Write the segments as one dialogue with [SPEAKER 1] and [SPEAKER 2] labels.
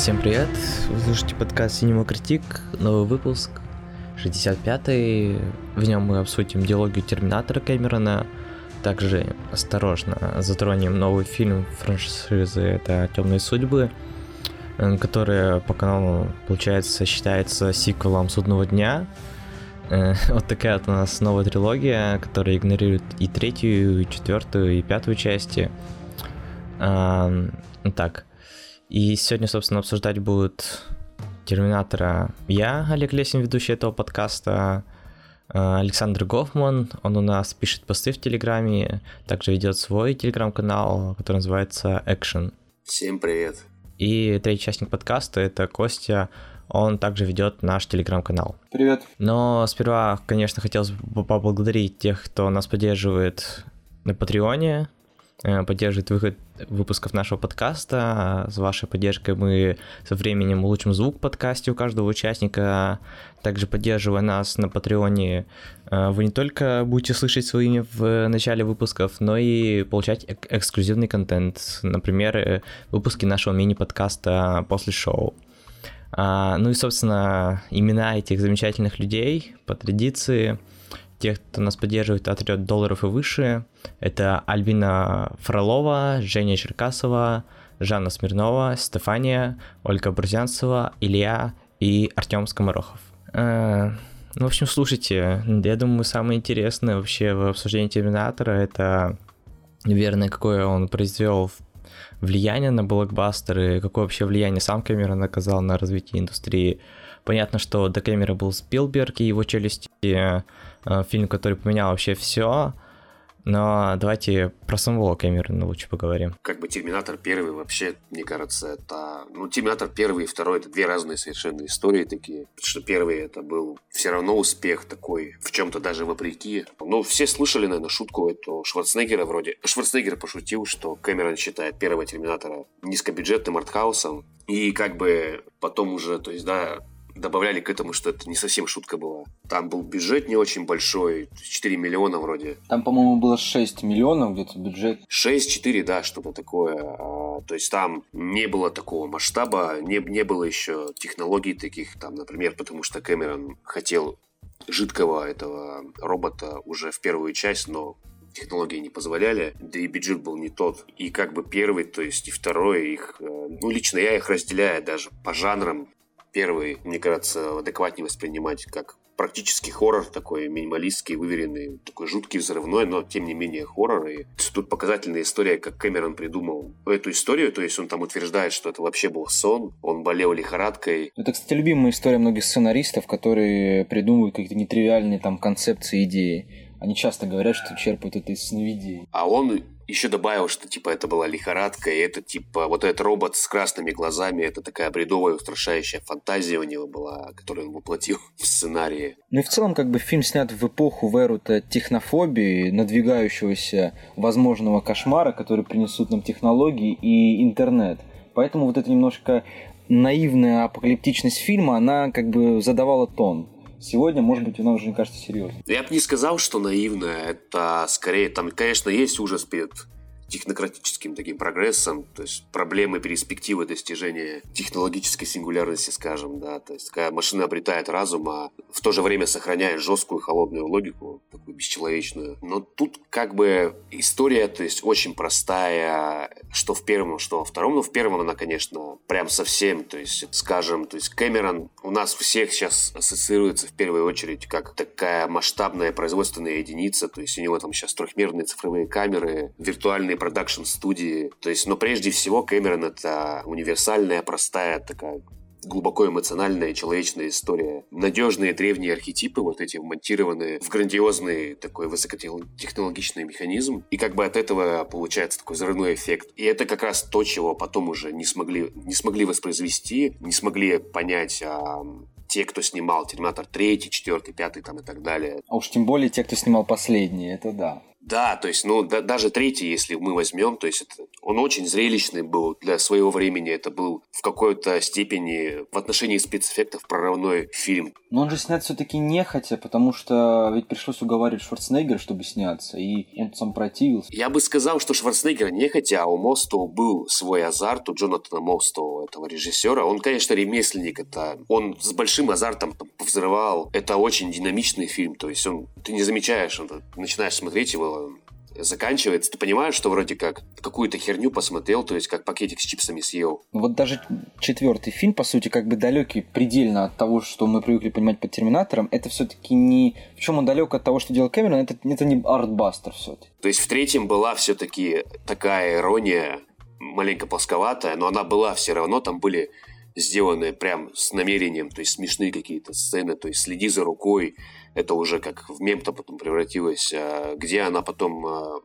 [SPEAKER 1] Всем привет! Вы слушаете подкаст Cinema Critic, новый выпуск, 65-й. В нем мы обсудим диалогию Терминатора Кэмерона, также осторожно затронем новый фильм франшизы «Это Темные судьбы», который по каналу, получается, считается сиквелом «Судного дня». Э, вот такая вот у нас новая трилогия, которая игнорирует и третью, и четвертую, и пятую части. Так, и сегодня, собственно, обсуждать будут Терминатора я, Олег Лесин, ведущий этого подкаста, э, Александр Гофман, он у нас пишет посты в Телеграме, также ведет свой Телеграм-канал, который называется Action.
[SPEAKER 2] Всем привет.
[SPEAKER 1] И третий участник подкаста это Костя, он также ведет наш телеграм-канал.
[SPEAKER 3] Привет.
[SPEAKER 1] Но сперва, конечно, хотелось бы поблагодарить тех, кто нас поддерживает на Патреоне. Э, поддерживает выход выпусков нашего подкаста. С вашей поддержкой мы со временем улучшим звук в подкасте у каждого участника. Также поддерживая нас на Патреоне, э, вы не только будете слышать свои имя в начале выпусков, но и получать эк- эксклюзивный контент. Например, э, выпуски нашего мини-подкаста после шоу. А, ну и, собственно, имена этих замечательных людей по традиции – тех, кто нас поддерживает от 3 долларов и выше, это Альбина Фролова, Женя Черкасова, Жанна Смирнова, Стефания, Ольга Бурзянцева, Илья и Артем Скоморохов. Э, ну, в общем, слушайте, я думаю, самое интересное вообще в обсуждении Терминатора это, наверное, какое он произвел влияние на блокбастеры, какое вообще влияние сам Кэмерон оказал на развитие индустрии. Понятно, что до Кэмера был Спилберг и его челюсти, фильм, который поменял вообще все. Но давайте про самого Кэмерона лучше поговорим.
[SPEAKER 2] Как бы Терминатор первый вообще, мне кажется, это... Ну, Терминатор первый и второй это две разные совершенно истории такие. Потому что первый это был все равно успех такой, в чем-то даже вопреки. Ну, все слышали, наверное, шутку эту Шварценеггера вроде. Шварценеггер пошутил, что Кэмерон считает первого Терминатора низкобюджетным артхаусом. И как бы потом уже, то есть, да, добавляли к этому, что это не совсем шутка была. Там был бюджет не очень большой, 4 миллиона вроде.
[SPEAKER 3] Там, по-моему, было 6 миллионов где-то бюджет.
[SPEAKER 2] 6-4, да, что-то такое. А, то есть там не было такого масштаба, не, не было еще технологий таких, там, например, потому что Кэмерон хотел жидкого этого робота уже в первую часть, но технологии не позволяли, да и бюджет был не тот. И как бы первый, то есть и второй, их, э, ну, лично я их разделяю даже по жанрам первый, мне кажется, адекватнее воспринимать как практически хоррор такой минималистский, выверенный, такой жуткий, взрывной, но тем не менее хоррор. И тут показательная история, как Кэмерон придумал эту историю, то есть он там утверждает, что это вообще был сон, он болел лихорадкой.
[SPEAKER 3] Это, кстати, любимая история многих сценаристов, которые придумывают какие-то нетривиальные там концепции, идеи. Они часто говорят, что черпают это из сновидений.
[SPEAKER 2] А он еще добавил, что типа это была лихорадка, и это типа вот этот робот с красными глазами, это такая бредовая, устрашающая фантазия у него была, которую он воплотил в сценарии.
[SPEAKER 3] Ну и в целом как бы фильм снят в эпоху в эру технофобии, надвигающегося возможного кошмара, который принесут нам технологии и интернет. Поэтому вот эта немножко наивная апокалиптичность фильма, она как бы задавала тон. Сегодня, может быть, она уже не кажется серьезной.
[SPEAKER 2] Я бы не сказал, что наивная. Это скорее, там, конечно, есть ужас перед технократическим таким прогрессом, то есть проблемы, перспективы достижения технологической сингулярности, скажем, да, то есть такая машина обретает разум, а в то же время сохраняет жесткую холодную логику, такую бесчеловечную. Но тут как бы история, то есть очень простая, что в первом, что во втором, но в первом она, конечно, прям совсем, то есть, скажем, то есть Кэмерон у нас всех сейчас ассоциируется в первую очередь как такая масштабная производственная единица, то есть у него там сейчас трехмерные цифровые камеры, виртуальные продакшн-студии. То есть, но прежде всего Кэмерон это универсальная, простая такая глубоко эмоциональная человечная история. Надежные древние архетипы, вот эти вмонтированные в грандиозный такой высокотехнологичный механизм. И как бы от этого получается такой взрывной эффект. И это как раз то, чего потом уже не смогли, не смогли воспроизвести, не смогли понять а, те, кто снимал Терминатор 3, 4, 5 там и так далее.
[SPEAKER 3] А уж тем более те, кто снимал последний, это да.
[SPEAKER 2] Да, то есть, ну, да, даже третий, если мы возьмем, то есть это, он очень зрелищный был для своего времени. Это был в какой-то степени в отношении спецэффектов прорывной фильм.
[SPEAKER 3] Но он же снят все-таки нехотя, потому что ведь пришлось уговаривать Шварценеггера, чтобы сняться, и он сам противился.
[SPEAKER 2] Я бы сказал, что Шварценеггер нехотя, а у Мостоу был свой азарт, у Джонатана Мостоу, этого режиссера. Он, конечно, ремесленник, это он с большим азартом там, взрывал. Это очень динамичный фильм, то есть он, ты не замечаешь, он, начинаешь смотреть его, заканчивается, ты понимаешь, что вроде как какую-то херню посмотрел, то есть как пакетик с чипсами съел.
[SPEAKER 3] Вот даже четвертый фильм, по сути, как бы далекий предельно от того, что мы привыкли понимать под Терминатором, это все-таки не... В чем он далек от того, что делал Кэмерон, это, это не артбастер все-таки.
[SPEAKER 2] То есть в третьем была все-таки такая ирония, маленько плосковатая, но она была все равно, там были сделаны прям с намерением, то есть смешные какие-то сцены, то есть следи за рукой, это уже как в мем-то потом превратилось, а, где она потом а,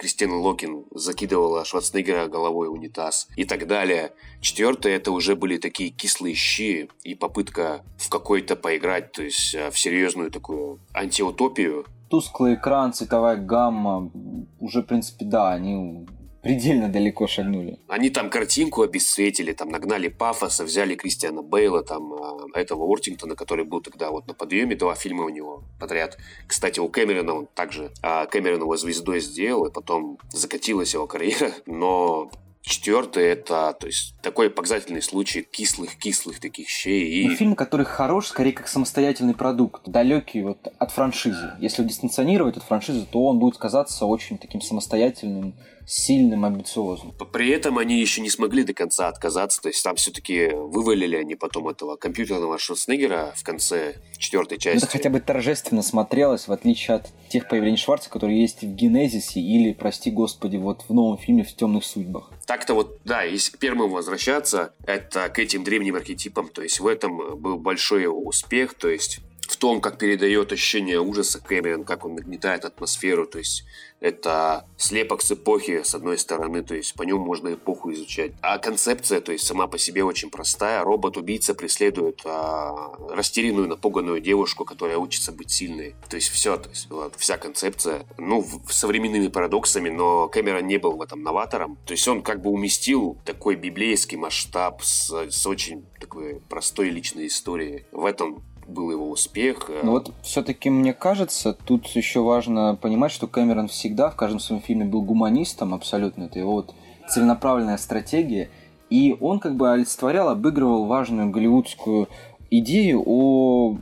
[SPEAKER 2] Кристина Локин закидывала Шварценеггера головой в унитаз и так далее. Четвертое, это уже были такие кислые щи и попытка в какой-то поиграть, то есть а, в серьезную такую антиутопию.
[SPEAKER 3] Тусклый экран, цветовая гамма, уже, в принципе, да, они предельно далеко шагнули.
[SPEAKER 2] Они там картинку обесцветили, там нагнали пафоса, взяли Кристиана Бейла, там а, этого Уортингтона, который был тогда вот на подъеме, два фильма у него подряд. Кстати, у Кэмерона он также а, Кэмерон его звездой сделал, и потом закатилась его карьера, но Четвертый это, то есть, такой показательный случай кислых-кислых таких щей. И...
[SPEAKER 3] Ну, фильм, который хорош, скорее, как самостоятельный продукт, далекий вот от франшизы. Если дистанционировать от франшизы, то он будет казаться очень таким самостоятельным, сильным, амбициозным.
[SPEAKER 2] При этом они еще не смогли до конца отказаться, то есть там все-таки вывалили они потом этого компьютерного Шварценеггера в конце четвертой части.
[SPEAKER 3] Это хотя бы торжественно смотрелось, в отличие от тех появлений Шварца, которые есть в Генезисе или, прости господи, вот в новом фильме «В темных судьбах».
[SPEAKER 2] Так-то вот, да, если к первому возвращаться, это к этим древним архетипам, то есть в этом был большой успех, то есть в том, как передает ощущение ужаса Кэмерон, как он нагнетает атмосферу, то есть это слепок с эпохи, с одной стороны, то есть по нему можно эпоху изучать. А концепция, то есть сама по себе очень простая. Робот-убийца преследует а, растерянную, напуганную девушку, которая учится быть сильной. То есть все, то есть вот, вся концепция. Ну, в, современными парадоксами, но Кэмерон не был в этом новатором. То есть он как бы уместил такой библейский масштаб с, с очень такой простой личной историей. В этом был его успех.
[SPEAKER 3] Э. Ну вот все-таки мне кажется, тут еще важно понимать, что Кэмерон всегда в каждом своем фильме был гуманистом абсолютно. Это его вот целенаправленная стратегия. И он как бы олицетворял, обыгрывал важную голливудскую идею о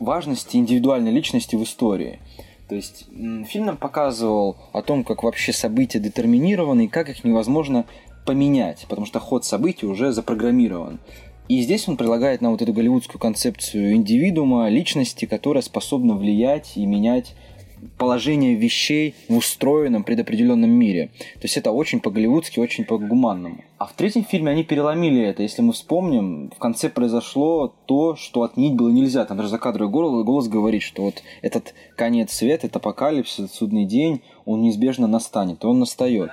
[SPEAKER 3] важности индивидуальной личности в истории. То есть фильм нам показывал о том, как вообще события детерминированы и как их невозможно поменять, потому что ход событий уже запрограммирован. И здесь он предлагает нам вот эту голливудскую концепцию индивидуума, личности, которая способна влиять и менять положение вещей в устроенном предопределенном мире. То есть это очень по-голливудски, очень по-гуманному. А в третьем фильме они переломили это. Если мы вспомним, в конце произошло то, что отменить было нельзя. Там даже закадровый голос, голос говорит, что вот этот конец света, этот апокалипсис, этот судный день, он неизбежно настанет, он настает.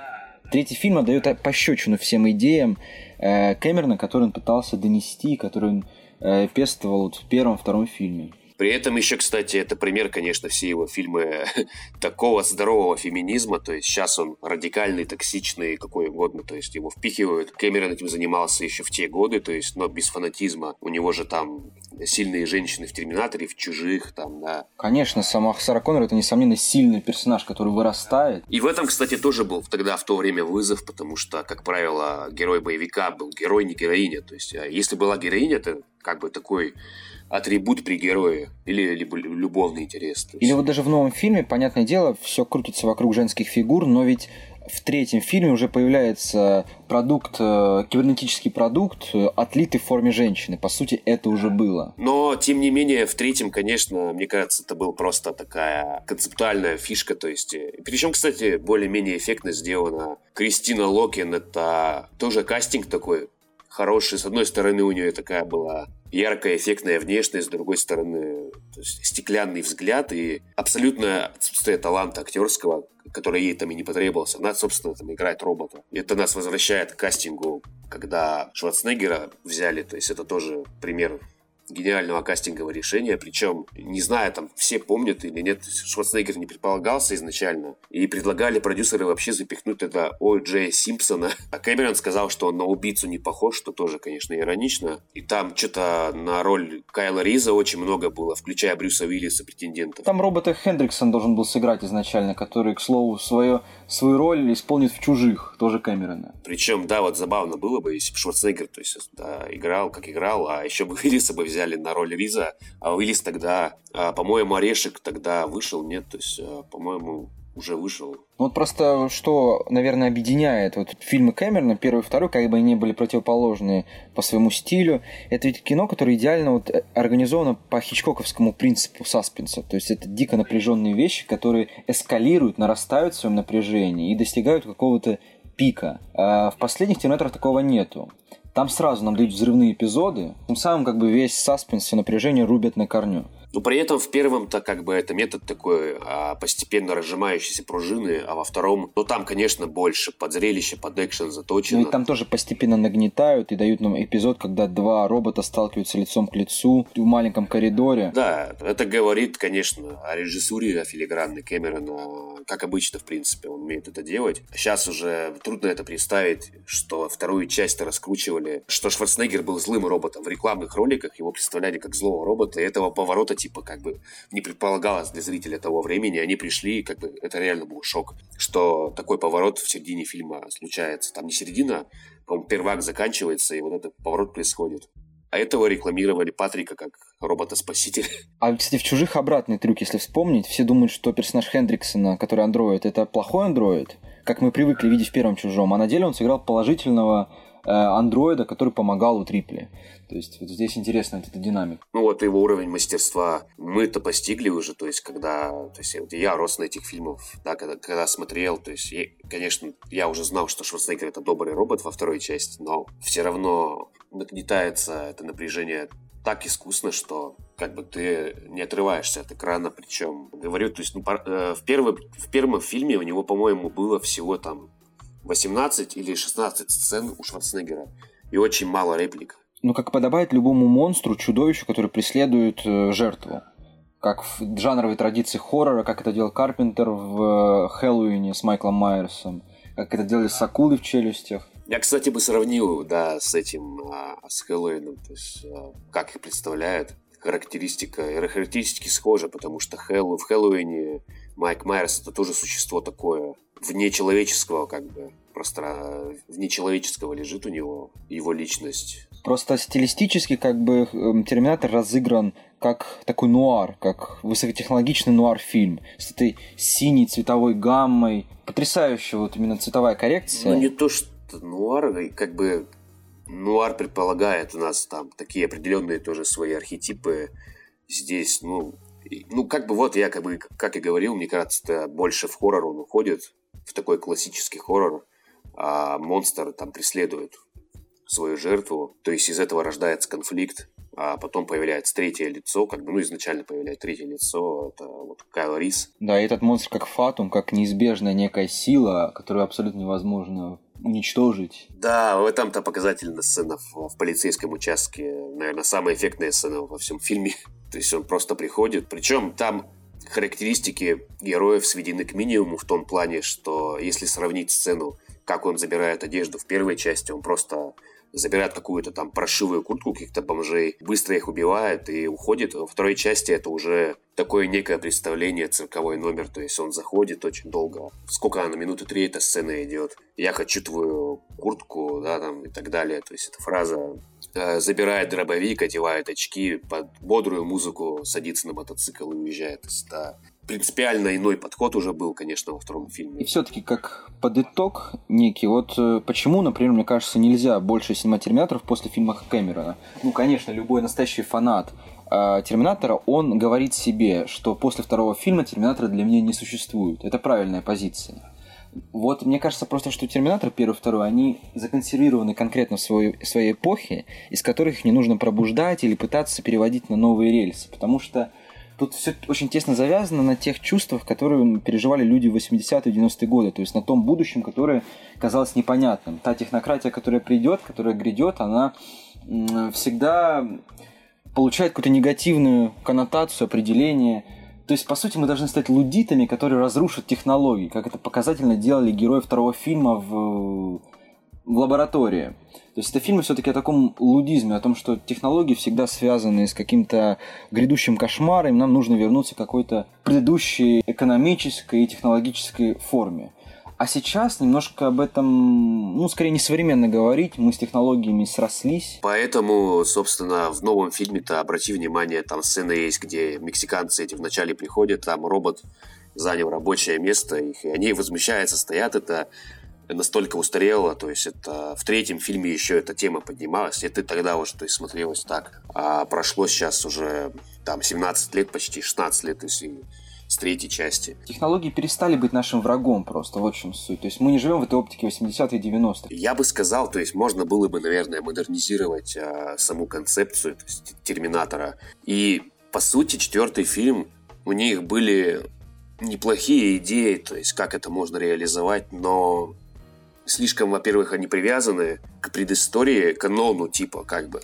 [SPEAKER 3] Третий фильм отдает пощечину всем идеям э, Кэмерона, который он пытался донести, который он э, пестовал вот в первом-втором фильме.
[SPEAKER 2] При этом еще, кстати, это пример, конечно, все его фильмы такого здорового феминизма, то есть сейчас он радикальный, токсичный, какой угодно, то есть его впихивают. Кэмерон этим занимался еще в те годы, то есть, но без фанатизма. У него же там сильные женщины в Терминаторе, в Чужих, там, да.
[SPEAKER 3] Конечно, сама Сара Коннор это, несомненно, сильный персонаж, который вырастает.
[SPEAKER 2] И в этом, кстати, тоже был тогда в то время вызов, потому что, как правило, герой боевика был герой, не героиня. То есть, а если была героиня, это как бы такой атрибут при герое или либо любовный интерес.
[SPEAKER 3] Или вот даже в новом фильме, понятное дело, все крутится вокруг женских фигур, но ведь в третьем фильме уже появляется продукт, э, кибернетический продукт, э, отлитый в форме женщины. По сути, это уже было.
[SPEAKER 2] Но, тем не менее, в третьем, конечно, мне кажется, это был просто такая концептуальная фишка. То есть, э, причем, кстати, более-менее эффектно сделано. Кристина Локин — это тоже кастинг такой хороший. С одной стороны, у нее такая была яркая, эффектная внешность, с другой стороны, стеклянный взгляд и абсолютное отсутствие таланта актерского, который ей там и не потребовался. Она, собственно, там играет робота. И это нас возвращает к кастингу, когда Шварценеггера взяли. То есть это тоже пример гениального кастингового решения, причем, не знаю, там все помнят или нет, Шварценеггер не предполагался изначально, и предлагали продюсеры вообще запихнуть это О. Джея Симпсона, а Кэмерон сказал, что он на убийцу не похож, что тоже, конечно, иронично, и там что-то на роль Кайла Риза очень много было, включая Брюса Уиллиса, претендентов.
[SPEAKER 3] Там робота Хендриксон должен был сыграть изначально, который, к слову, свое, свою роль исполнит в «Чужих», тоже Кэмерона.
[SPEAKER 2] Причем, да, вот забавно было бы, если бы Шварценеггер, то есть, да, играл, как играл, а еще бы Уиллиса бы взяли на роль Риза, а Уиллис тогда, а, по-моему, Орешек тогда вышел, нет, то есть, а, по-моему, уже вышел.
[SPEAKER 3] Ну, вот просто что, наверное, объединяет вот фильмы Кэмерона, первый и второй, как бы они были противоположные по своему стилю, это ведь кино, которое идеально вот э, организовано по хичкоковскому принципу саспенса. То есть это дико напряженные вещи, которые эскалируют, нарастают в своем напряжении и достигают какого-то пика. А в последних Терминаторах такого нету. Там сразу нам дают взрывные эпизоды, тем самым как бы весь саспенс и напряжение рубят на корню.
[SPEAKER 2] Но при этом в первом-то как бы это метод такой а, постепенно разжимающейся пружины, а во втором, ну там, конечно, больше под зрелище, под экшен заточено.
[SPEAKER 3] Ну и там тоже постепенно нагнетают и дают нам эпизод, когда два робота сталкиваются лицом к лицу в маленьком коридоре.
[SPEAKER 2] Да, это говорит, конечно, о режиссуре, о филигранной Кэмерона, как обычно, в принципе, он умеет это делать. Сейчас уже трудно это представить, что вторую часть раскручивали, что Шварценеггер был злым роботом. В рекламных роликах его представляли как злого робота, и этого поворота типа, как бы не предполагалось для зрителя того времени. Они пришли, как бы, это реально был шок, что такой поворот в середине фильма случается. Там не середина, по-моему, первак заканчивается, и вот этот поворот происходит. А этого рекламировали Патрика как робота-спасителя.
[SPEAKER 3] А, кстати, в «Чужих» обратный трюк, если вспомнить. Все думают, что персонаж Хендриксона, который андроид, это плохой андроид, как мы привыкли видеть в первом «Чужом», а на деле он сыграл положительного андроида, который помогал у Трипли. То есть вот здесь интересна эта динамика.
[SPEAKER 2] Ну вот его уровень мастерства мы-то постигли уже, то есть когда, то есть вот я рос на этих фильмах, да, когда, когда смотрел, то есть, я, конечно, я уже знал, что Шварценеггер это добрый робот во второй части, но все равно нагнетается это напряжение так искусно, что как бы ты не отрываешься от экрана, причем говорю, то есть ну, э, в, первом, в первом фильме у него, по-моему, было всего там 18 или 16 сцен у Шварценеггера и очень мало реплик
[SPEAKER 3] ну, как подобает любому монстру, чудовищу, который преследует э, жертву. Как в жанровой традиции хоррора, как это делал Карпентер в э, Хэллоуине с Майклом Майерсом, как это делали с акулой в челюстях.
[SPEAKER 2] Я, кстати, бы сравнил, да, с этим, а, с Хэллоуином, то есть, а, как их представляют. Характеристика, характеристики схожи, потому что Хэллоу, в Хэллоуине Майк Майерс это тоже существо такое, вне человеческого, как бы, пространства, вне человеческого лежит у него его личность.
[SPEAKER 3] Просто стилистически как бы эм, Терминатор разыгран как такой нуар, как высокотехнологичный нуар-фильм с этой синей цветовой гаммой. Потрясающая вот именно цветовая коррекция.
[SPEAKER 2] Ну не то, что нуар, как бы нуар предполагает у нас там такие определенные тоже свои архетипы. Здесь, ну, ну, как бы вот я, как бы, как и говорил, мне кажется, это больше в хоррор он уходит, в такой классический хоррор, а монстр там преследует свою жертву. То есть из этого рождается конфликт, а потом появляется третье лицо, как бы, ну, изначально появляется третье лицо, это вот Кайл Рис.
[SPEAKER 3] Да, этот монстр как фатум, как неизбежная некая сила, которую абсолютно невозможно уничтожить.
[SPEAKER 2] Да, в этом-то показательная сцена в, в полицейском участке, наверное, самая эффектная сцена во всем фильме. То есть он просто приходит, причем там характеристики героев сведены к минимуму в том плане, что если сравнить сцену, как он забирает одежду в первой части, он просто забирает какую-то там прошивую куртку каких-то бомжей, быстро их убивает и уходит. Во второй части это уже такое некое представление, цирковой номер, то есть он заходит очень долго. Сколько на минуты три эта сцена идет. Я хочу твою куртку, да, там и так далее. То есть эта фраза э, забирает дробовик, одевает очки, под бодрую музыку садится на мотоцикл и уезжает. Да, принципиально иной подход уже был, конечно, во втором фильме.
[SPEAKER 3] И все-таки как под итог некий, вот э, почему, например, мне кажется, нельзя больше снимать Терминаторов после фильма Кэмерона? Ну, конечно, любой настоящий фанат э, Терминатора, он говорит себе, что после второго фильма Терминатора для меня не существует. Это правильная позиция. Вот мне кажется просто, что Терминатор первый и второй, они законсервированы конкретно в своей, своей эпохе, из которых не нужно пробуждать или пытаться переводить на новые рельсы, потому что тут все очень тесно завязано на тех чувствах, которые переживали люди в 80-е 90-е годы, то есть на том будущем, которое казалось непонятным. Та технократия, которая придет, которая грядет, она всегда получает какую-то негативную коннотацию, определение. То есть, по сути, мы должны стать лудитами, которые разрушат технологии, как это показательно делали герои второго фильма в, в лаборатории. То есть это фильмы все-таки о таком лудизме, о том, что технологии всегда связаны с каким-то грядущим кошмаром, нам нужно вернуться к какой-то предыдущей экономической и технологической форме. А сейчас немножко об этом, ну, скорее не современно говорить, мы с технологиями срослись.
[SPEAKER 2] Поэтому, собственно, в новом фильме-то, обрати внимание, там сцена есть, где мексиканцы эти вначале приходят, там робот занял рабочее место, их, и они возмущаются, стоят, это настолько устарело, то есть это в третьем фильме еще эта тема поднималась, и ты тогда уже то есть, смотрелось так. А прошло сейчас уже там 17 лет, почти 16 лет, то есть с третьей части.
[SPEAKER 3] Технологии перестали быть нашим врагом просто, вот в чем суть. То есть мы не живем в этой оптике 80-х, 90-х.
[SPEAKER 2] Я бы сказал, то есть можно было бы, наверное, модернизировать а, саму концепцию то есть, Терминатора. И, по сути, четвертый фильм, у них были неплохие идеи, то есть как это можно реализовать, но слишком, во-первых, они привязаны к предыстории, канону типа, как бы,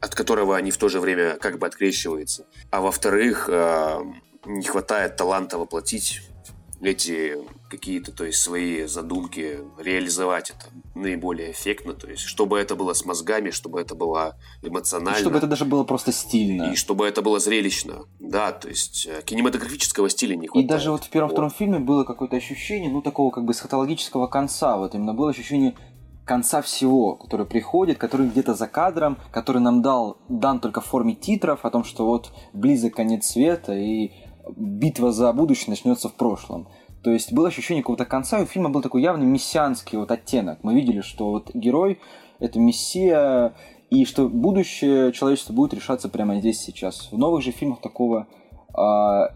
[SPEAKER 2] от которого они в то же время как бы открещиваются. А во-вторых, э, не хватает таланта воплотить эти какие-то, то есть свои задумки, реализовать это наиболее эффектно, то есть чтобы это было с мозгами, чтобы это было эмоционально. И
[SPEAKER 3] чтобы это даже было просто стильно.
[SPEAKER 2] И чтобы это было зрелищно, да, то есть э, кинематографического стиля не хватает.
[SPEAKER 3] И даже вот в первом-втором фильме было какое-то ощущение, ну, такого как бы эсхатологического конца, вот именно было ощущение конца всего, который приходит, который где-то за кадром, который нам дал, дан только в форме титров о том, что вот близок конец света и битва за будущее начнется в прошлом. То есть было ощущение какого-то конца, и у фильма был такой явный мессианский вот оттенок. Мы видели, что вот герой — это мессия, и что будущее человечества будет решаться прямо здесь сейчас. В новых же фильмах такого, а,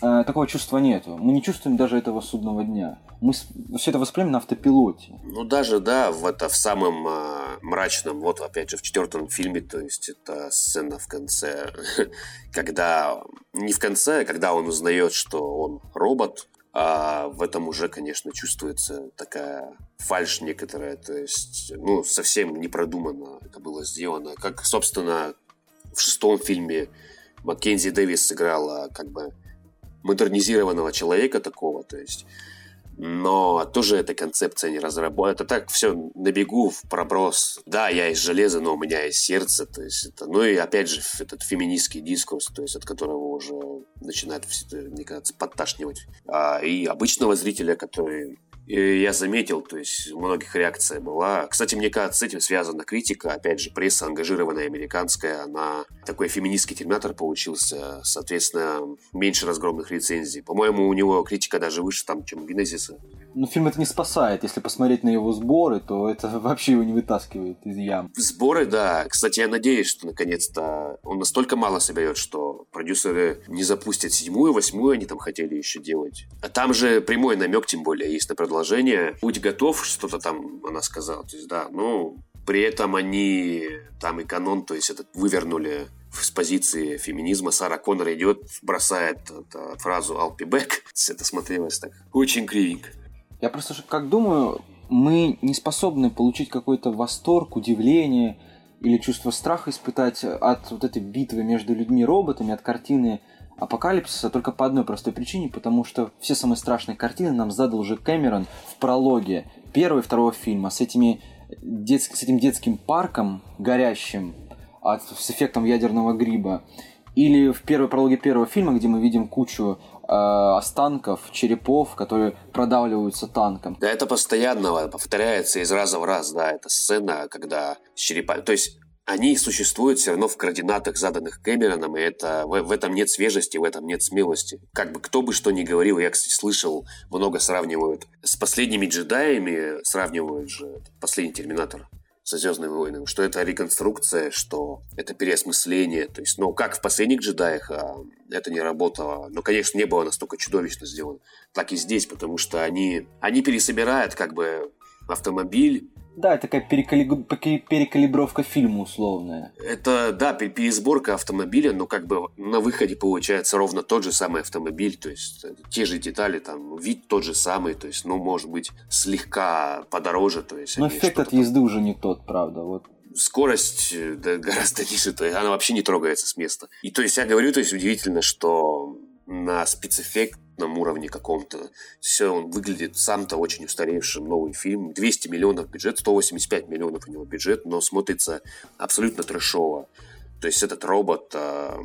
[SPEAKER 3] а, такого чувства нету. Мы не чувствуем даже этого судного дня. Мы все это воспринимаем на автопилоте.
[SPEAKER 2] Ну даже да, в это в самом а, мрачном, вот опять же в четвертом фильме, то есть это сцена в конце, когда не в конце, когда он узнает, что он робот, а в этом уже, конечно, чувствуется такая фальш некоторая, то есть, ну, совсем не продуманно это было сделано. Как, собственно, в шестом фильме Маккензи Дэвис сыграла как бы модернизированного человека такого, то есть но тоже эта концепция не разработана. Это так все на бегу в проброс. Да, я из железа, но у меня есть сердце. То есть это, ну и опять же этот феминистский дискурс, то есть от которого уже начинает, мне кажется, подташнивать. А, и обычного зрителя, который и я заметил, то есть у многих реакция была. Кстати, мне кажется, с этим связана критика. Опять же, пресса ангажированная американская, она такой феминистский терминатор получился. Соответственно, меньше разгромных рецензий. По-моему, у него критика даже выше, там, чем у Генезиса.
[SPEAKER 3] Но фильм это не спасает. Если посмотреть на его сборы, то это вообще его не вытаскивает из ям.
[SPEAKER 2] Сборы, да. Кстати, я надеюсь, что наконец-то он настолько мало соберет, что продюсеры не запустят седьмую, восьмую, они там хотели еще делать. А там же прямой намек, тем более, есть на продолжение. Будь готов, что-то там она сказала. То есть, да, ну, при этом они там и канон, то есть этот вывернули с позиции феминизма Сара Коннор идет, бросает это, фразу «I'll be back». Это смотрелось так очень кривенько.
[SPEAKER 3] Я просто как думаю, мы не способны получить какой-то восторг, удивление или чувство страха испытать от вот этой битвы между людьми и роботами, от картины апокалипсиса только по одной простой причине, потому что все самые страшные картины нам задал уже Кэмерон в прологе первого и второго фильма с, этими дет... с этим детским парком горящим, от... с эффектом ядерного гриба. Или в первой прологе первого фильма, где мы видим кучу останков, черепов, которые продавливаются танком.
[SPEAKER 2] Да, это постоянно повторяется из раза в раз, да, эта сцена, когда черепа... То есть они существуют все равно в координатах, заданных Кэмероном, и это, в, в этом нет свежести, в этом нет смелости. Как бы кто бы что ни говорил, я, кстати, слышал, много сравнивают с последними джедаями, сравнивают же последний Терминатор со Звездными войнами, что это реконструкция, что это переосмысление. То есть, ну, как в последних джедаях а, это не работало. Но, конечно, не было настолько чудовищно сделано. Так и здесь, потому что они, они пересобирают как бы автомобиль
[SPEAKER 3] да, такая перекали... перекалибровка фильма условная.
[SPEAKER 2] Это, да, пересборка автомобиля, но как бы на выходе получается ровно тот же самый автомобиль, то есть э, те же детали, там, вид тот же самый, то есть, ну, может быть, слегка подороже, то есть...
[SPEAKER 3] Но эффект от езды там... уже не тот, правда, вот
[SPEAKER 2] скорость э, да, гораздо ниже, то есть она вообще не трогается с места. И то есть я говорю, то есть удивительно, что на спецэффектном уровне каком-то все он выглядит сам-то очень устаревшим новый фильм. 200 миллионов бюджет, 185 миллионов у него бюджет, но смотрится абсолютно трэшово. То есть этот робот, э,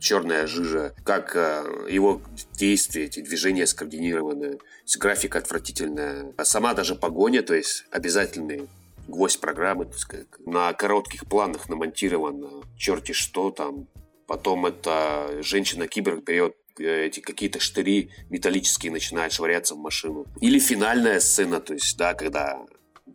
[SPEAKER 2] черная жижа, как э, его действия, эти движения скоординированы, графика отвратительная, а сама даже погоня, то есть обязательный гвоздь программы, так сказать, на коротких планах намонтировано черти что там. Потом эта женщина-киборг берет э, эти какие-то штыри металлические начинает швыряться в машину. Или финальная сцена, то есть, да, когда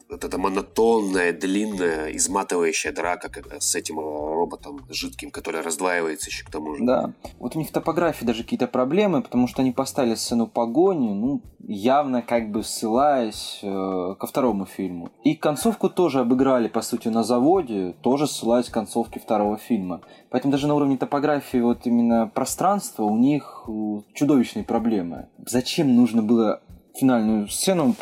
[SPEAKER 2] вот эта монотонная, длинная, изматывающая драка с этим э, роботом жидким, который раздваивается еще к тому же.
[SPEAKER 3] Да. Вот у них в топографии даже какие-то проблемы, потому что они поставили сцену погони, ну, явно как бы ссылаясь э, ко второму фильму. И концовку тоже обыграли, по сути, на заводе, тоже ссылаясь к концовке второго фильма. Поэтому даже на уровне топографии вот именно пространства у них чудовищные проблемы. Зачем нужно было финальную сцену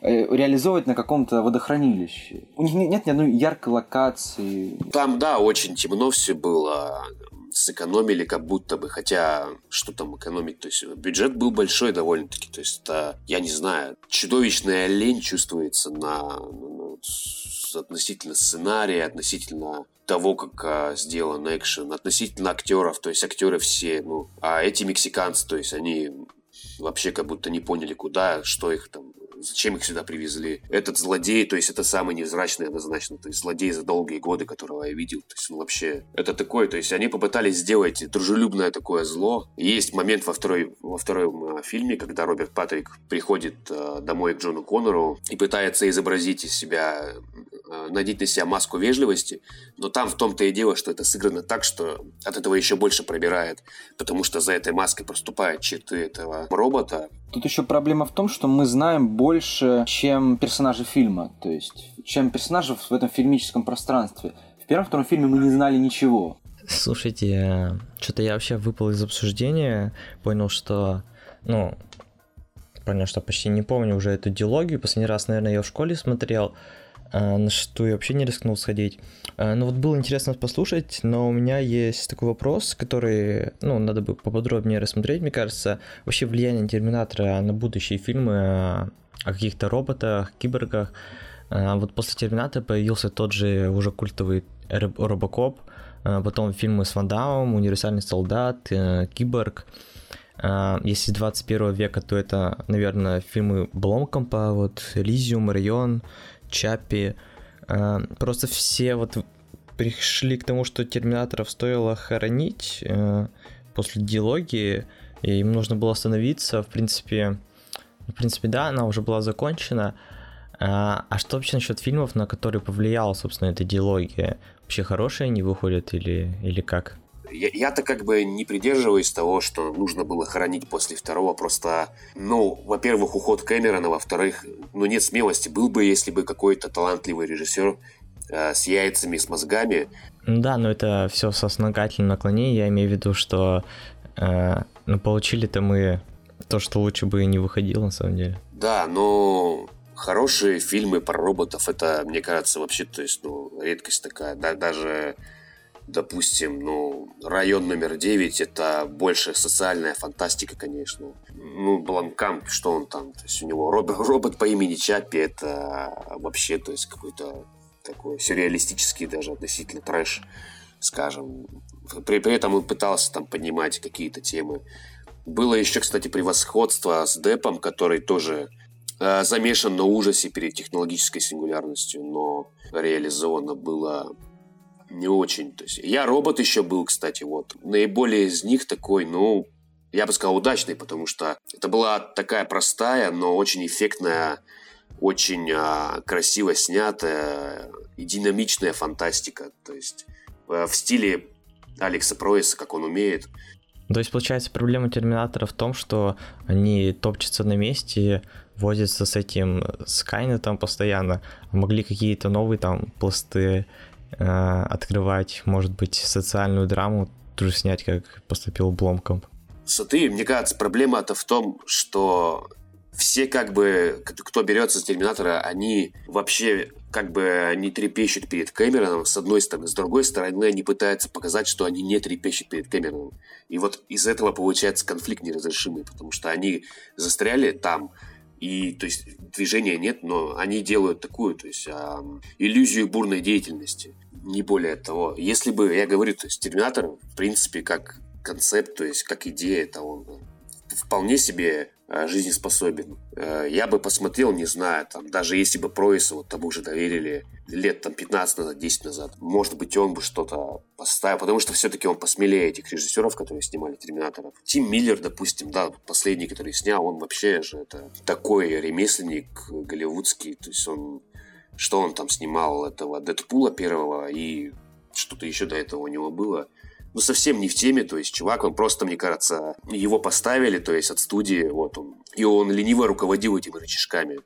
[SPEAKER 3] э, реализовывать на каком-то водохранилище. У них нет ни одной яркой локации.
[SPEAKER 2] Там, да, очень темно все было. Сэкономили как будто бы, хотя что там экономить, то есть бюджет был большой довольно-таки, то есть это, я не знаю, чудовищная лень чувствуется на, на относительно сценария, относительно того, как а, сделан экшен, относительно актеров, то есть актеры все, ну, а эти мексиканцы, то есть они вообще как будто не поняли, куда, что их там зачем их сюда привезли. Этот злодей, то есть это самый невзрачный однозначно, то есть злодей за долгие годы, которого я видел, то есть он вообще, это такое, то есть они попытались сделать дружелюбное такое зло. Есть момент во, второй, во втором э, фильме, когда Роберт Патрик приходит э, домой к Джону Коннору и пытается изобразить из себя Э, надеть на себя маску вежливости, но там в том-то и дело, что это сыграно так, что от этого еще больше пробирает, потому что за этой маской проступают черты этого робота.
[SPEAKER 3] Тут еще проблема в том, что мы знаем больше, чем персонажи фильма, то есть чем персонажей в этом фильмическом пространстве. В первом втором фильме мы не знали ничего.
[SPEAKER 1] Слушайте, э, что-то я вообще выпал из обсуждения, понял, что, ну, понял, что почти не помню уже эту диалогию. Последний раз, наверное, я в школе смотрел. А, на что я вообще не рискнул сходить. А, ну вот было интересно послушать, но у меня есть такой вопрос, который, ну, надо бы поподробнее рассмотреть, мне кажется. Вообще влияние Терминатора на будущие фильмы о каких-то роботах, киборгах. А, вот после Терминатора появился тот же уже культовый Робокоп, потом фильмы с Ван Дамом, Универсальный солдат, э, Киборг. Если 21 века, то это, наверное, фильмы Бломкомпа, вот Элизиум, Район, Чаппи. Э, просто все вот пришли к тому, что терминаторов стоило хоронить э, после диалогии, и им нужно было остановиться. В принципе, в принципе, да, она уже была закончена. А, а что вообще насчет фильмов, на которые повлияла, собственно, эта диалогия? Вообще хорошие они выходят или, или как?
[SPEAKER 2] Я, то как бы не придерживаюсь того, что нужно было хоронить после второго, просто, ну, во-первых, уход Кэмерона, во-вторых, ну, нет смелости. Был бы, если бы какой-то талантливый режиссер э, с яйцами, с мозгами.
[SPEAKER 1] Да, но это все со сногательным наклонением, я имею в виду, что э, ну, получили-то мы то, что лучше бы и не выходило, на самом деле.
[SPEAKER 2] Да, но хорошие фильмы про роботов, это, мне кажется, вообще, то есть, ну, редкость такая. Да, даже допустим, ну, район номер 9 это больше социальная фантастика, конечно. Ну, Бланкамп, что он там, то есть у него робот, робот по имени Чаппи, это вообще, то есть какой-то такой сюрреалистический даже относительно трэш, скажем. При, при этом он пытался там поднимать какие-то темы. Было еще, кстати, превосходство с Депом, который тоже э, замешан на ужасе перед технологической сингулярностью, но реализовано было не очень. То есть я робот еще был, кстати, вот. Наиболее из них такой, ну, я бы сказал, удачный, потому что это была такая простая, но очень эффектная, очень а, красиво снятая и динамичная фантастика. То есть а, в стиле Алекса Пройса, как он умеет.
[SPEAKER 1] То есть, получается, проблема Терминатора в том, что они топчутся на месте, возятся с этим Скайнетом постоянно, могли какие-то новые там пласты Э, открывать, может быть, социальную драму, тоже снять, как поступил Бломком.
[SPEAKER 2] Смотри, мне кажется, проблема-то в том, что все как бы, кто берется за Терминатора, они вообще как бы не трепещут перед Кэмероном, с одной стороны. С другой стороны, они пытаются показать, что они не трепещут перед Кэмероном. И вот из этого получается конфликт неразрешимый, потому что они застряли там, и, то есть, движения нет, но они делают такую, то есть, э, иллюзию бурной деятельности. Не более того. Если бы, я говорю, то есть, Терминатор, в принципе, как концепт, то есть, как идея, это он вполне себе Э, жизнеспособен. Э, я бы посмотрел, не знаю, там, даже если бы Пройса вот тому же доверили лет там 15 назад, 10 назад, может быть, он бы что-то поставил, потому что все-таки он посмелее этих режиссеров, которые снимали Терминаторов. Тим Миллер, допустим, да, последний, который снял, он вообще же это такой ремесленник голливудский, то есть он что он там снимал этого Дэдпула первого и что-то еще до этого у него было ну, совсем не в теме, то есть чувак, он просто, мне кажется, его поставили, то есть от студии, вот он, и он лениво руководил этими рычажками.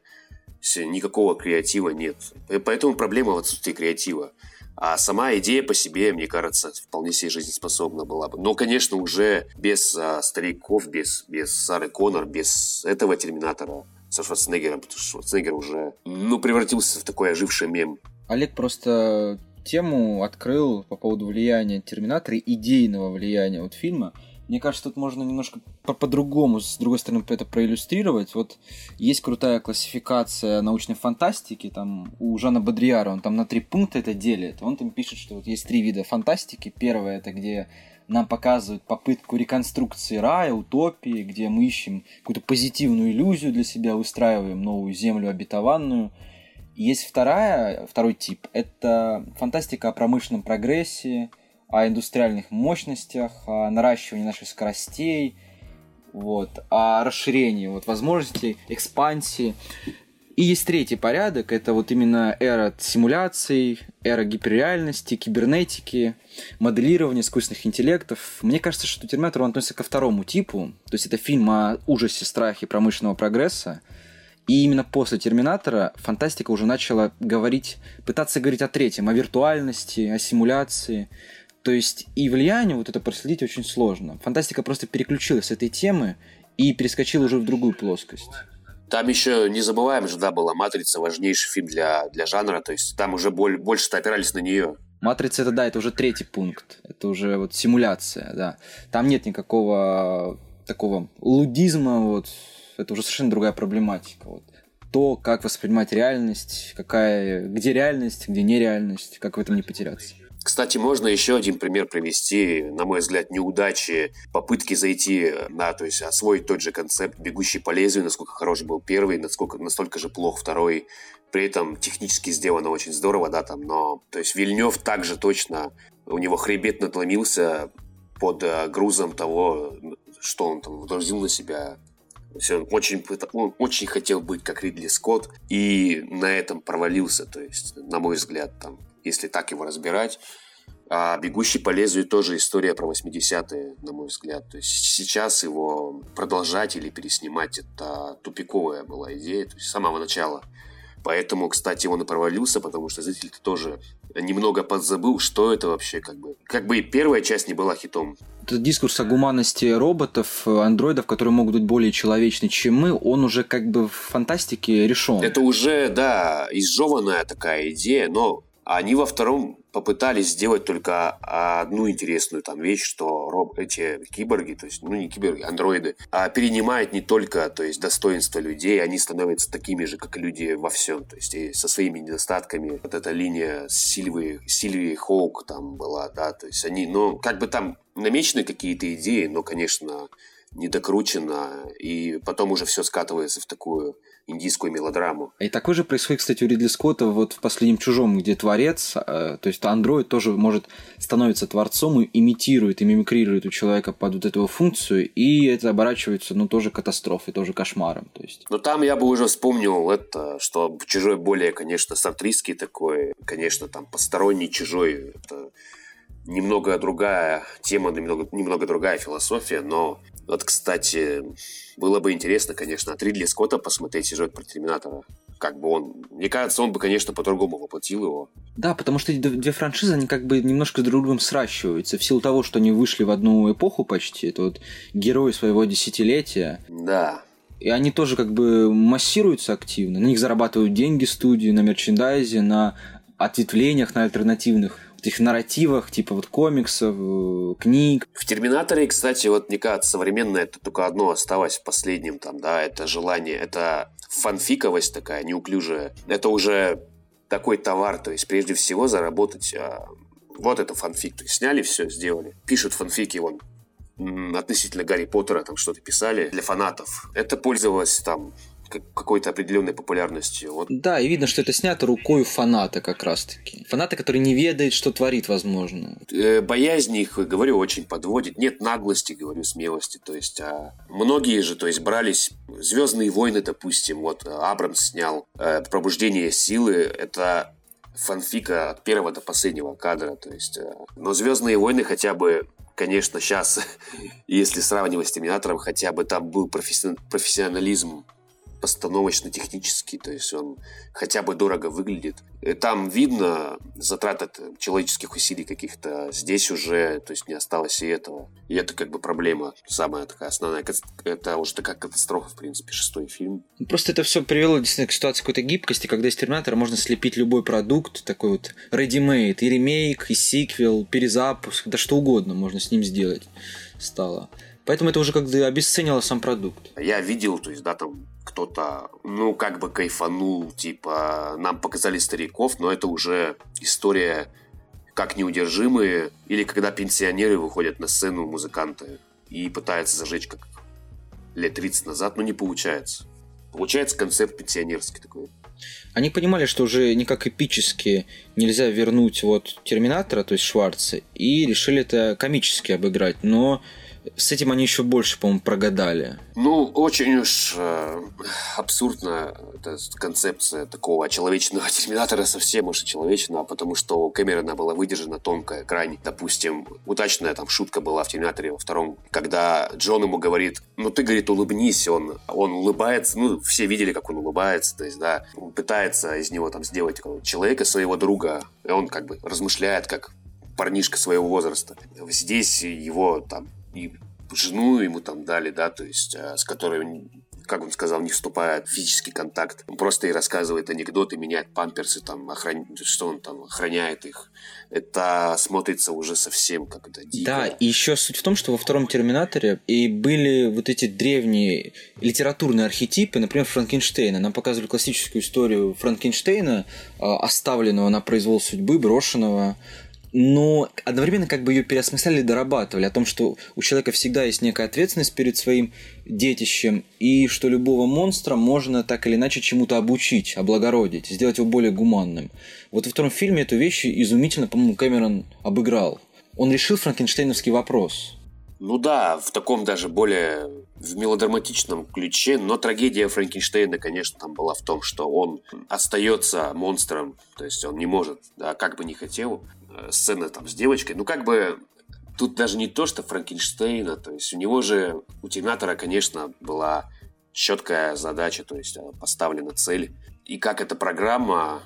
[SPEAKER 2] Никакого креатива нет. Поэтому проблема в отсутствии креатива. А сама идея по себе, мне кажется, вполне себе жизнеспособна была бы. Но, конечно, уже без а, стариков, без, без Сары Коннор, без этого Терминатора со Шварценеггером, потому что Шварценеггер уже, ну, превратился в такой оживший мем.
[SPEAKER 3] Олег просто тему открыл по поводу влияния Терминатора, идейного влияния вот фильма. Мне кажется, тут можно немножко по-другому, с другой стороны, это проиллюстрировать. Вот есть крутая классификация научной фантастики, там у Жана Бодрияра, он там на три пункта это делит. Он там пишет, что вот есть три вида фантастики. Первое это где нам показывают попытку реконструкции рая, утопии, где мы ищем какую-то позитивную иллюзию для себя, устраиваем новую землю обетованную – есть вторая, второй тип. Это фантастика о промышленном прогрессе, о индустриальных мощностях, о наращивании наших скоростей, вот, о расширении вот, возможностей, экспансии. И есть третий порядок, это вот именно эра симуляций, эра гиперреальности, кибернетики, моделирования искусственных интеллектов. Мне кажется, что Терминатор он относится ко второму типу, то есть это фильм о ужасе, страхе промышленного прогресса, и именно после Терминатора фантастика уже начала говорить, пытаться говорить о третьем, о виртуальности, о симуляции. То есть и влияние вот это проследить очень сложно. Фантастика просто переключилась с этой темы и перескочила уже в другую плоскость.
[SPEAKER 2] Там еще, не забываем же, да, была «Матрица» важнейший фильм для, для жанра, то есть там уже боль, больше опирались на нее.
[SPEAKER 3] «Матрица» это, да, это уже третий пункт, это уже вот симуляция, да. Там нет никакого такого лудизма, вот, это уже совершенно другая проблематика. Вот. То, как воспринимать реальность, какая, где реальность, где нереальность, как в этом не потеряться.
[SPEAKER 2] Кстати, можно еще один пример привести, на мой взгляд, неудачи, попытки зайти на, то есть освоить тот же концепт «Бегущий по лезвию», насколько хорош был первый, насколько, настолько же плох второй. При этом технически сделано очень здорово, да, там, но, то есть Вильнев также точно, у него хребет надломился под э, грузом того, что он там вложил на себя. Он очень, он очень хотел быть как Ридли Скотт и на этом провалился, то есть, на мой взгляд, там, если так его разбирать. А «Бегущий по лезвию» тоже история про 80-е, на мой взгляд. То есть сейчас его продолжать или переснимать – это тупиковая была идея, то есть с самого начала. Поэтому, кстати, он и провалился, потому что зритель тоже немного подзабыл, что это вообще как бы. Как бы и первая часть не была хитом.
[SPEAKER 3] Этот дискурс о гуманности роботов, андроидов, которые могут быть более человечны, чем мы, он уже как бы в фантастике решен.
[SPEAKER 2] Это уже, да, изжеванная такая идея, но они во втором попытались сделать только одну интересную там вещь, что роб, эти киборги, то есть, ну не киборги, андроиды, а перенимают не только, то есть, достоинства людей, они становятся такими же, как люди во всем, то есть, и со своими недостатками. Вот эта линия Сильвии, Сильвии Хоук там была, да, то есть, они, ну, как бы там намечены какие-то идеи, но, конечно, недокручено, и потом уже все скатывается в такую индийскую мелодраму.
[SPEAKER 3] И такое же происходит, кстати, у Ридли Скотта вот в «Последнем чужом», где творец, э, то есть андроид тоже может становиться творцом и имитирует и мимикрирует у человека под вот эту функцию, и это оборачивается, ну, тоже катастрофой, тоже кошмаром. То есть.
[SPEAKER 2] Но там я бы уже вспомнил это, что чужой более, конечно, сартристский такой, конечно, там посторонний чужой, это немного другая тема, немного, немного другая философия, но вот, кстати, было бы интересно, конечно, от Ридли Скотта посмотреть сюжет про Терминатора. Как бы он... Мне кажется, он бы, конечно, по-другому воплотил его.
[SPEAKER 3] Да, потому что эти две франшизы, они как бы немножко друг другом сращиваются. В силу того, что они вышли в одну эпоху почти. Это вот герои своего десятилетия.
[SPEAKER 2] Да.
[SPEAKER 3] и они тоже как бы массируются активно. На них зарабатывают деньги студии, на мерчендайзе, на ответвлениях, на альтернативных этих нарративах, типа вот комиксов, э, книг.
[SPEAKER 2] В «Терминаторе», кстати, вот мне кажется, современное это только одно осталось в последнем там, да, это желание, это фанфиковость такая неуклюжая. Это уже такой товар, то есть прежде всего заработать а, вот это фанфик. То есть сняли все, сделали. Пишут фанфики, вон, относительно Гарри Поттера там что-то писали для фанатов. Это пользовалось там какой-то определенной популярностью. Вот.
[SPEAKER 3] Да, и видно, что это снято рукой фаната как раз-таки. Фаната, который не ведает, что творит, возможно.
[SPEAKER 2] Э, боязнь их, говорю, очень подводит. Нет наглости, говорю, смелости. То есть а многие же, то есть брались Звездные войны, допустим, вот Абрамс снял э, Пробуждение силы. Это фанфика от первого до последнего кадра. То есть, э, но Звездные войны хотя бы конечно, сейчас, если сравнивать с Терминатором, хотя бы там был профессионализм постановочно-технический, то есть он хотя бы дорого выглядит. И там видно затраты человеческих усилий каких-то. Здесь уже, то есть не осталось и этого. И это как бы проблема самая такая основная. Это уже такая катастрофа, в принципе, шестой фильм.
[SPEAKER 3] Ну, просто это все привело действительно к ситуации какой-то гибкости, когда из Терминатора можно слепить любой продукт, такой вот ready-made, и ремейк, и сиквел, перезапуск, да что угодно можно с ним сделать стало. Поэтому это уже как бы обесценило сам продукт.
[SPEAKER 2] Я видел, то есть, да, там кто-то, ну, как бы кайфанул, типа, нам показали стариков, но это уже история как неудержимые, или когда пенсионеры выходят на сцену музыканты и пытаются зажечь как лет 30 назад, но не получается. Получается концепт пенсионерский такой.
[SPEAKER 3] Они понимали, что уже никак эпически нельзя вернуть вот Терминатора, то есть Шварца, и решили это комически обыграть, но с этим они еще больше, по-моему, прогадали.
[SPEAKER 2] Ну, очень уж э, абсурдна эта концепция такого человечного терминатора, совсем уж человечного, потому что у Кэмерона была выдержана тонкая грань. Допустим, удачная там шутка была в терминаторе во втором, когда Джон ему говорит, ну ты, говорит, улыбнись, он, он улыбается, ну, все видели, как он улыбается, то есть, да, он пытается из него там сделать человека, своего друга, и он как бы размышляет, как парнишка своего возраста. Здесь его там и жену ему там дали, да, то есть э, с которой как он сказал, не вступает в физический контакт. Он просто и рассказывает анекдоты, меняет памперсы, там, охран... что он там охраняет их. Это смотрится уже совсем как это дико.
[SPEAKER 3] Да, и еще суть в том, что во втором Терминаторе и были вот эти древние литературные архетипы, например, Франкенштейна. Нам показывали классическую историю Франкенштейна, э, оставленного на произвол судьбы, брошенного, но одновременно как бы ее переосмысляли, дорабатывали о том, что у человека всегда есть некая ответственность перед своим детищем, и что любого монстра можно так или иначе чему-то обучить, облагородить, сделать его более гуманным. Вот во втором фильме эту вещь изумительно, по-моему, Кэмерон обыграл. Он решил франкенштейновский вопрос.
[SPEAKER 2] Ну да, в таком даже более в мелодраматичном ключе, но трагедия Франкенштейна, конечно, там была в том, что он остается монстром, то есть он не может, да, как бы не хотел, сцена там с девочкой, ну как бы тут даже не то, что Франкенштейна, то есть у него же, у Терминатора, конечно, была четкая задача, то есть э, поставлена цель. И как эта программа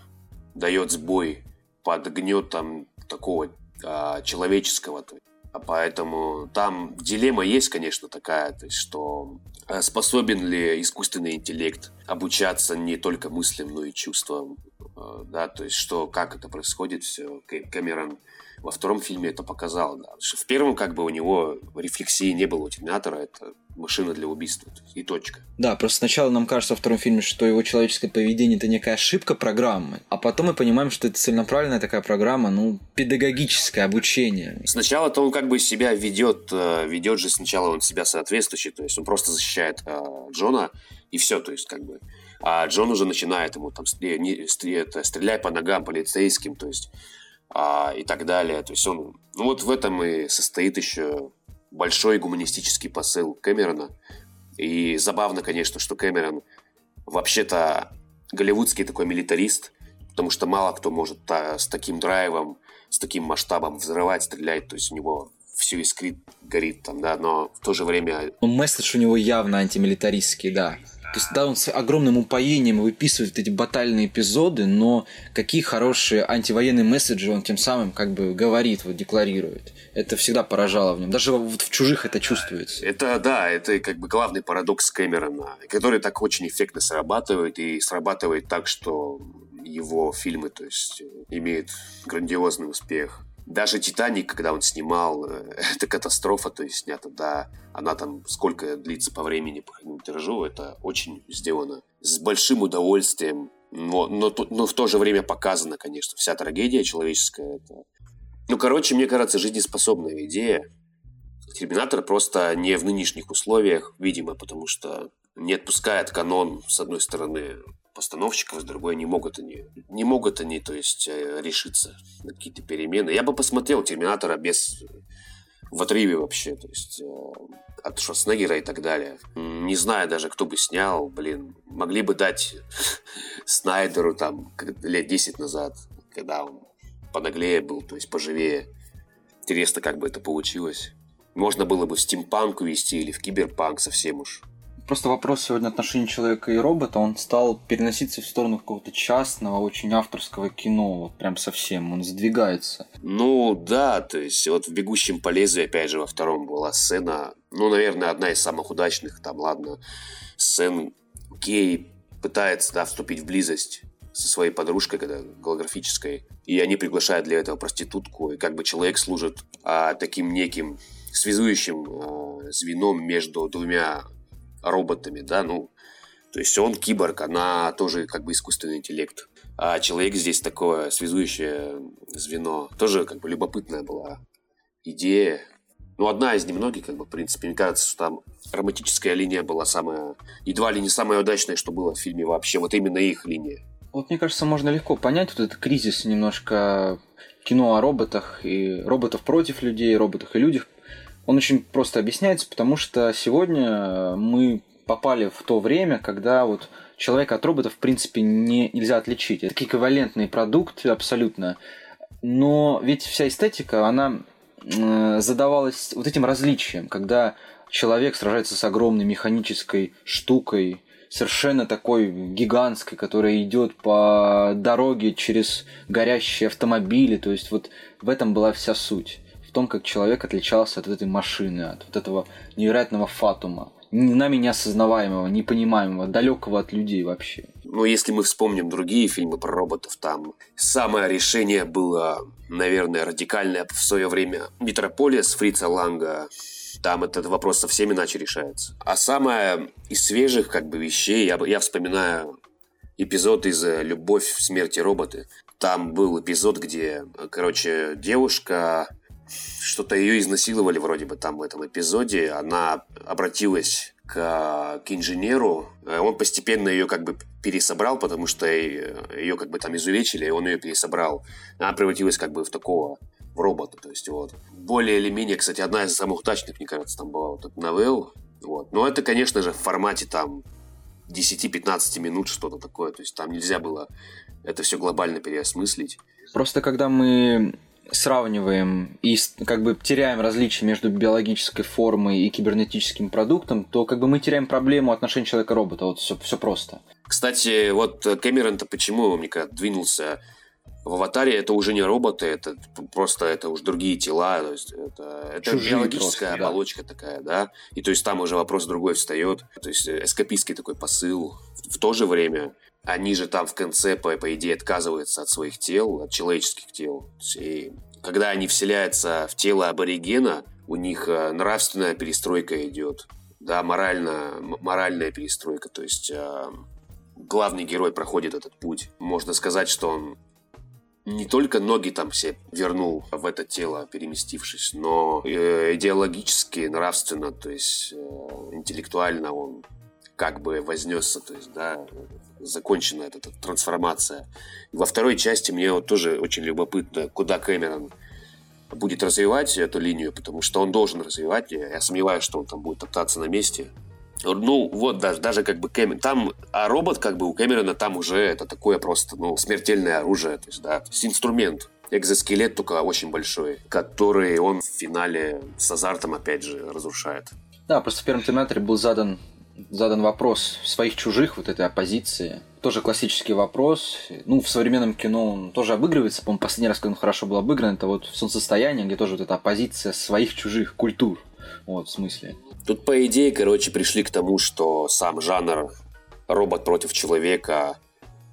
[SPEAKER 2] дает сбой под гнетом такого а, человеческого. То есть. Поэтому там дилемма есть, конечно, такая, то есть, что э, способен ли искусственный интеллект обучаться не только мыслям, но и чувствам Э, да, то есть что, как это происходит все. Кэмерон во втором фильме это показал, да. В первом как бы у него рефлексии не было у Терминатора, это машина для убийства, и точка.
[SPEAKER 3] Да, просто сначала нам кажется во втором фильме, что его человеческое поведение это некая ошибка программы, а потом мы понимаем, что это целенаправленная такая программа, ну, педагогическое обучение.
[SPEAKER 2] Сначала-то он как бы себя ведет, э, ведет же сначала он себя соответствующий, то есть он просто защищает э, Джона, и все, то есть как бы а Джон уже начинает ему там стреляй по ногам полицейским, то есть а, и так далее. То есть он, ну вот в этом и состоит еще большой гуманистический посыл Кэмерона. И забавно, конечно, что Кэмерон вообще-то голливудский такой милитарист, потому что мало кто может та, с таким драйвом, с таким масштабом взрывать, стрелять, то есть у него все искрит, горит там, да, но в то же время...
[SPEAKER 3] Месседж у него явно антимилитаристский, да. То есть, да, он с огромным упоением выписывает эти батальные эпизоды, но какие хорошие антивоенные месседжи он тем самым как бы говорит, вот декларирует. Это всегда поражало в нем. Даже вот в чужих это чувствуется.
[SPEAKER 2] Это, да, это как бы главный парадокс Кэмерона, который так очень эффектно срабатывает и срабатывает так, что его фильмы, то есть, имеют грандиозный успех. Даже «Титаник», когда он снимал, э, это катастрофа, то есть снята, да, она там сколько длится по времени, по тиражу, это очень сделано с большим удовольствием, но, но, но в то же время показана, конечно, вся трагедия человеческая. Это... Ну, короче, мне кажется, жизнеспособная идея. Терминатор просто не в нынешних условиях, видимо, потому что не отпускает канон, с одной стороны, постановщиков, с другой не могут они, не могут они, то есть, э, решиться на какие-то перемены. Я бы посмотрел Терминатора без в отрыве вообще, то есть э, от Шварценеггера и так далее. Не знаю даже, кто бы снял, блин, могли бы дать Снайдеру там лет 10 назад, когда он понаглее был, то есть поживее. Интересно, как бы это получилось. Можно было бы в стимпанк увести или в киберпанк совсем уж.
[SPEAKER 3] Просто вопрос сегодня отношений человека и робота, он стал переноситься в сторону какого-то частного, очень авторского кино, вот прям совсем, он сдвигается.
[SPEAKER 2] Ну да, то есть вот в «Бегущем по лезвию», опять же, во втором была сцена, ну, наверное, одна из самых удачных, там, ладно, сцен Кей пытается, да, вступить в близость со своей подружкой, когда голографической, и они приглашают для этого проститутку, и как бы человек служит а, таким неким связующим а, звеном между двумя роботами, да, ну, то есть он киборг, она тоже как бы искусственный интеллект. А человек здесь такое связующее звено. Тоже как бы любопытная была идея. Ну, одна из немногих, как бы, в принципе, мне кажется, что там романтическая линия была самая, едва ли не самая удачная, что было в фильме вообще. Вот именно их линия.
[SPEAKER 3] Вот мне кажется, можно легко понять вот этот кризис немножко кино о роботах и роботов против людей, роботах и людях он очень просто объясняется, потому что сегодня мы попали в то время, когда вот человека от робота в принципе не, нельзя отличить. Это эквивалентные продукты абсолютно. Но ведь вся эстетика, она э, задавалась вот этим различием, когда человек сражается с огромной механической штукой, совершенно такой гигантской, которая идет по дороге через горящие автомобили. То есть вот в этом была вся суть в том, как человек отличался от этой машины, от вот этого невероятного фатума, нами неосознаваемого, непонимаемого, далекого от людей вообще.
[SPEAKER 2] Ну, если мы вспомним другие фильмы про роботов, там самое решение было, наверное, радикальное в свое время. Метрополис Фрица Ланга, там этот вопрос совсем иначе решается. А самое из свежих как бы вещей, я, я вспоминаю эпизод из «Любовь, смерти роботы». Там был эпизод, где, короче, девушка что-то ее изнасиловали вроде бы там в этом эпизоде. Она обратилась к, к инженеру. Он постепенно ее как бы пересобрал, потому что ее как бы там изувечили, и он ее пересобрал. Она превратилась как бы в такого в робота, то есть вот. Более или менее, кстати, одна из самых удачных, мне кажется, там была вот эта новелла. Вот. Но это, конечно же, в формате там 10-15 минут что-то такое. То есть там нельзя было это все глобально переосмыслить.
[SPEAKER 3] Просто когда мы сравниваем и как бы теряем различия между биологической формой и кибернетическим продуктом, то как бы мы теряем проблему отношений человека-робота. Вот все, все просто.
[SPEAKER 2] Кстати, вот Кэмерон-то почему, мне кажется, двинулся в аватаре это уже не роботы, это просто это уже другие тела, то есть это, это биологическая просто, оболочка да. такая, да. И то есть там уже вопрос другой встает. То есть эскапистский такой посыл. В, в то же время они же там в конце, по, по идее, отказываются от своих тел, от человеческих тел. И когда они вселяются в тело аборигена, у них э, нравственная перестройка идет, да, морально, моральная перестройка, то есть э, главный герой проходит этот путь. Можно сказать, что он не только ноги там все вернул в это тело, переместившись, но э, идеологически, нравственно, то есть э, интеллектуально он как бы вознесся, то есть, да, закончена эта, эта трансформация. Во второй части мне вот тоже очень любопытно, куда Кэмерон будет развивать эту линию, потому что он должен развивать. Я, я сомневаюсь, что он там будет топтаться на месте. Ну, вот даже, даже как бы Кэмерон. Там, а робот как бы у Кэмерона там уже это такое просто, ну, смертельное оружие. То есть, да, то есть инструмент. Экзоскелет только очень большой, который он в финале с азартом опять же разрушает.
[SPEAKER 3] Да, просто в первом Терминаторе был задан задан вопрос своих-чужих, вот этой оппозиции. Тоже классический вопрос. Ну, в современном кино он тоже обыгрывается. По-моему, последний раз, когда он хорошо был обыгран, это вот в «Солнцестоянии», где тоже вот эта оппозиция своих-чужих культур. Вот, в смысле.
[SPEAKER 2] Тут, по идее, короче, пришли к тому, что сам жанр робот против человека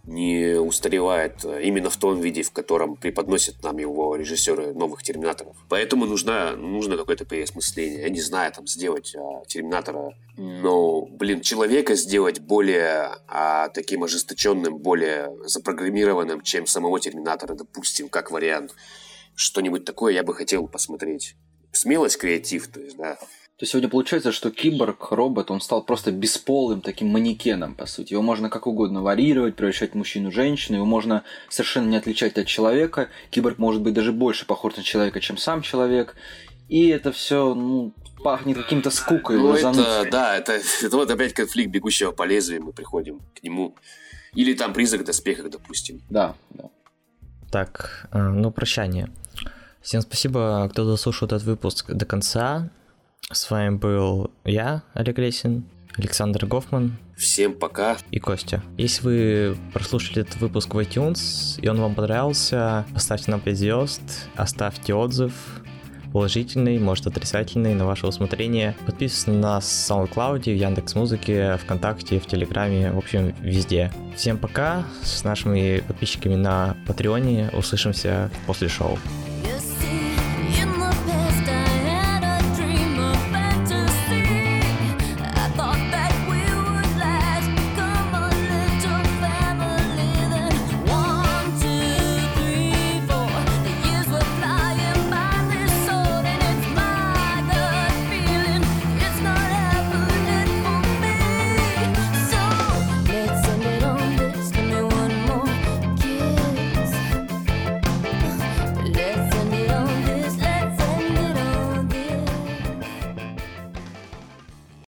[SPEAKER 2] не устаревает именно в том виде, в котором преподносят нам его режиссеры новых Терминаторов. Поэтому нужно, нужно какое-то переосмысление. Я не знаю, там, сделать а, Терминатора, но, блин, человека сделать более а, таким ожесточенным, более запрограммированным, чем самого Терминатора, допустим, как вариант. Что-нибудь такое я бы хотел посмотреть. Смелость, креатив, то есть, да.
[SPEAKER 3] То есть сегодня получается, что киборг, робот, он стал просто бесполым таким манекеном, по сути. Его можно как угодно варьировать, превращать в мужчину, женщину, его можно совершенно не отличать от человека. Киборг может быть даже больше похож на человека, чем сам человек. И это все, ну, пахнет каким-то скукой.
[SPEAKER 2] Ну, это, да, это, это вот опять конфликт бегущего по лезвию, мы приходим к нему. Или там призрак в доспехах, допустим.
[SPEAKER 3] Да, да.
[SPEAKER 1] Так, э, ну, прощание. Всем спасибо, кто дослушал этот выпуск до конца. С вами был я, Олег Лесин, Александр Гофман.
[SPEAKER 2] Всем пока.
[SPEAKER 1] И Костя. Если вы прослушали этот выпуск в iTunes, и он вам понравился, поставьте нам 5 звезд, оставьте отзыв, положительный, может отрицательный, на ваше усмотрение. Подписывайтесь на нас в SoundCloud, в Яндекс.Музыке, ВКонтакте, в Телеграме, в общем, везде. Всем пока, с нашими подписчиками на Патреоне, услышимся после шоу.